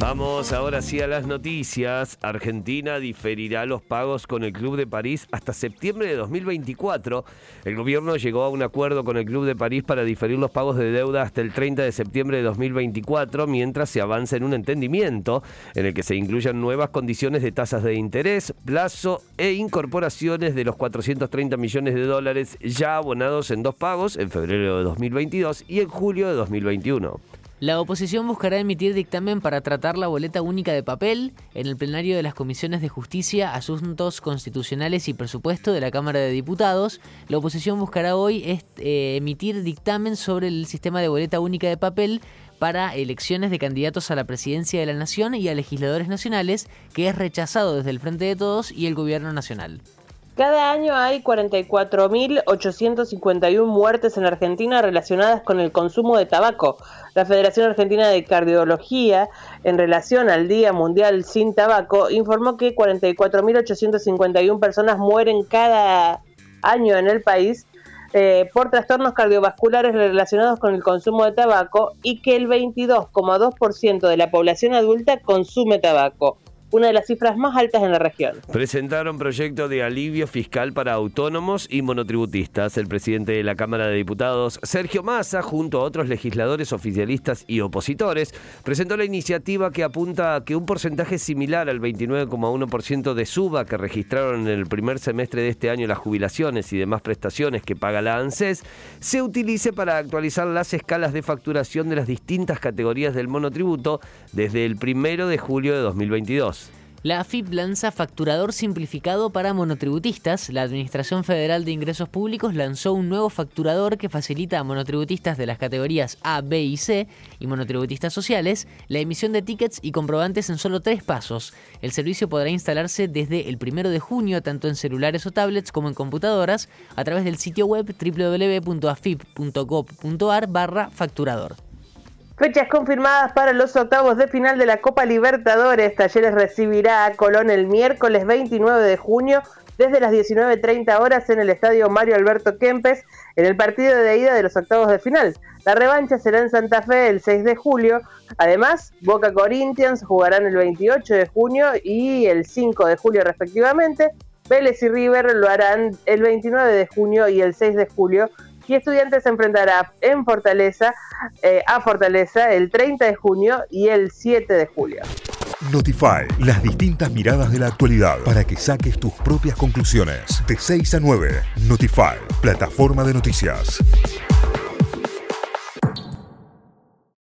Vamos ahora sí a las noticias. Argentina diferirá los pagos con el Club de París hasta septiembre de 2024. El gobierno llegó a un acuerdo con el Club de París para diferir los pagos de deuda hasta el 30 de septiembre de 2024, mientras se avanza en un entendimiento en el que se incluyan nuevas condiciones de tasas de interés, plazo e incorporaciones de los 430 millones de dólares ya abonados en dos pagos, en febrero de 2022 y en julio de 2021. La oposición buscará emitir dictamen para tratar la boleta única de papel en el plenario de las comisiones de justicia, asuntos constitucionales y presupuesto de la Cámara de Diputados. La oposición buscará hoy eh, emitir dictamen sobre el sistema de boleta única de papel para elecciones de candidatos a la presidencia de la Nación y a legisladores nacionales, que es rechazado desde el Frente de Todos y el Gobierno Nacional. Cada año hay 44.851 muertes en Argentina relacionadas con el consumo de tabaco. La Federación Argentina de Cardiología, en relación al Día Mundial sin Tabaco, informó que 44.851 personas mueren cada año en el país eh, por trastornos cardiovasculares relacionados con el consumo de tabaco y que el 22,2% de la población adulta consume tabaco una de las cifras más altas en la región. Presentaron proyecto de alivio fiscal para autónomos y monotributistas. El presidente de la Cámara de Diputados, Sergio Massa, junto a otros legisladores oficialistas y opositores, presentó la iniciativa que apunta a que un porcentaje similar al 29,1% de suba que registraron en el primer semestre de este año las jubilaciones y demás prestaciones que paga la ANSES se utilice para actualizar las escalas de facturación de las distintas categorías del monotributo desde el primero de julio de 2022. La AFIP lanza facturador simplificado para monotributistas. La Administración Federal de Ingresos Públicos lanzó un nuevo facturador que facilita a monotributistas de las categorías A, B y C y monotributistas sociales la emisión de tickets y comprobantes en solo tres pasos. El servicio podrá instalarse desde el 1 de junio tanto en celulares o tablets como en computadoras a través del sitio web www.afip.gov.ar barra facturador. Fechas confirmadas para los octavos de final de la Copa Libertadores. Talleres recibirá a Colón el miércoles 29 de junio desde las 19.30 horas en el estadio Mario Alberto Kempes en el partido de ida de los octavos de final. La revancha será en Santa Fe el 6 de julio. Además, Boca Corinthians jugarán el 28 de junio y el 5 de julio respectivamente. Vélez y River lo harán el 29 de junio y el 6 de julio y Estudiantes se enfrentará en Fortaleza, eh, a Fortaleza el 30 de junio y el 7 de julio. Notify, las distintas miradas de la actualidad para que saques tus propias conclusiones. De 6 a 9, Notify, plataforma de noticias.